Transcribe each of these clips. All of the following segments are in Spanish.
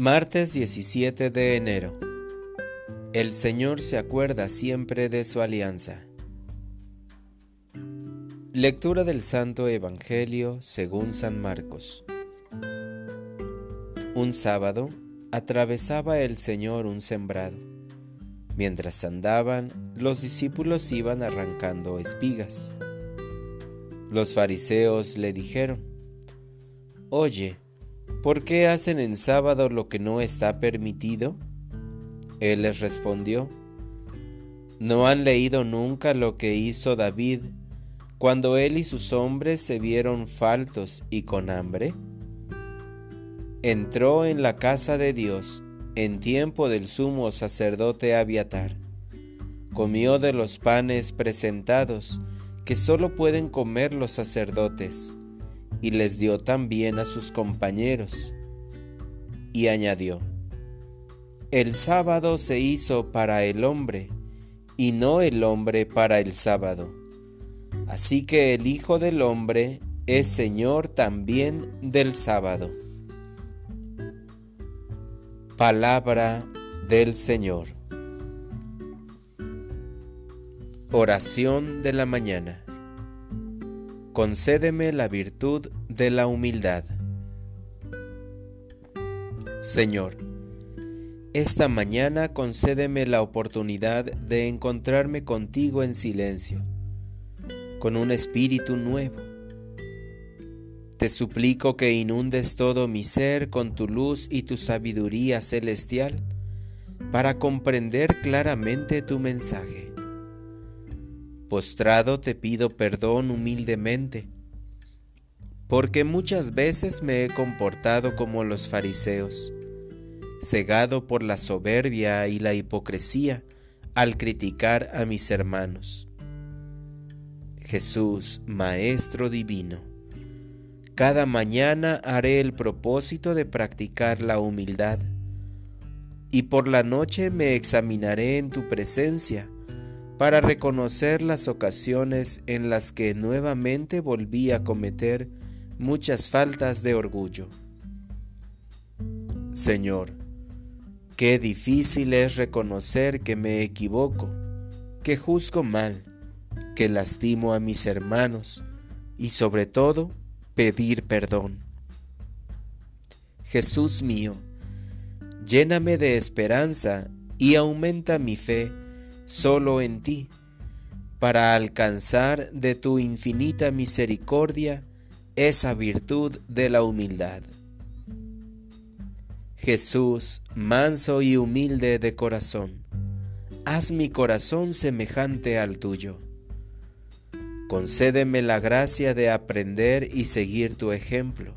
Martes 17 de enero. El Señor se acuerda siempre de su alianza. Lectura del Santo Evangelio según San Marcos. Un sábado atravesaba el Señor un sembrado. Mientras andaban, los discípulos iban arrancando espigas. Los fariseos le dijeron, Oye, ¿por qué hacen en sábado lo que no está permitido? Él les respondió, ¿no han leído nunca lo que hizo David cuando él y sus hombres se vieron faltos y con hambre? Entró en la casa de Dios en tiempo del sumo sacerdote Abiatar. Comió de los panes presentados que sólo pueden comer los sacerdotes, y les dio también a sus compañeros. Y añadió, El sábado se hizo para el hombre, y no el hombre para el sábado. Así que el Hijo del Hombre es Señor también del sábado. Palabra del Señor. Oración de la mañana. Concédeme la virtud de la humildad. Señor, esta mañana concédeme la oportunidad de encontrarme contigo en silencio, con un espíritu nuevo te suplico que inundes todo mi ser con tu luz y tu sabiduría celestial para comprender claramente tu mensaje. Postrado te pido perdón humildemente, porque muchas veces me he comportado como los fariseos, cegado por la soberbia y la hipocresía al criticar a mis hermanos. Jesús, Maestro Divino, cada mañana haré el propósito de practicar la humildad, y por la noche me examinaré en tu presencia para reconocer las ocasiones en las que nuevamente volví a cometer muchas faltas de orgullo. Señor, qué difícil es reconocer que me equivoco, que juzgo mal, que lastimo a mis hermanos y sobre todo pedir perdón. Jesús mío, lléname de esperanza y aumenta mi fe solo en ti, para alcanzar de tu infinita misericordia esa virtud de la humildad. Jesús, manso y humilde de corazón, haz mi corazón semejante al tuyo concédeme la gracia de aprender y seguir tu ejemplo.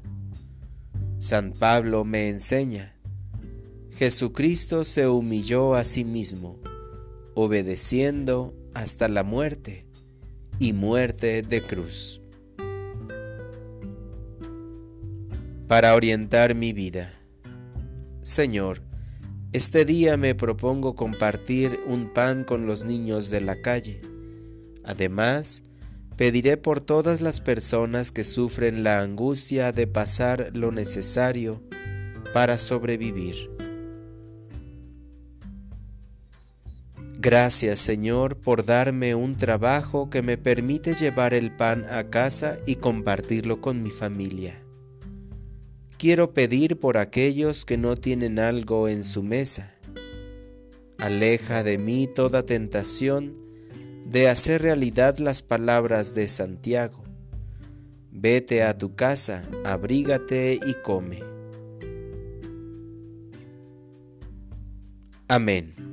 San Pablo me enseña, Jesucristo se humilló a sí mismo, obedeciendo hasta la muerte y muerte de cruz. Para orientar mi vida. Señor, este día me propongo compartir un pan con los niños de la calle. Además, Pediré por todas las personas que sufren la angustia de pasar lo necesario para sobrevivir. Gracias Señor por darme un trabajo que me permite llevar el pan a casa y compartirlo con mi familia. Quiero pedir por aquellos que no tienen algo en su mesa. Aleja de mí toda tentación de hacer realidad las palabras de Santiago. Vete a tu casa, abrígate y come. Amén.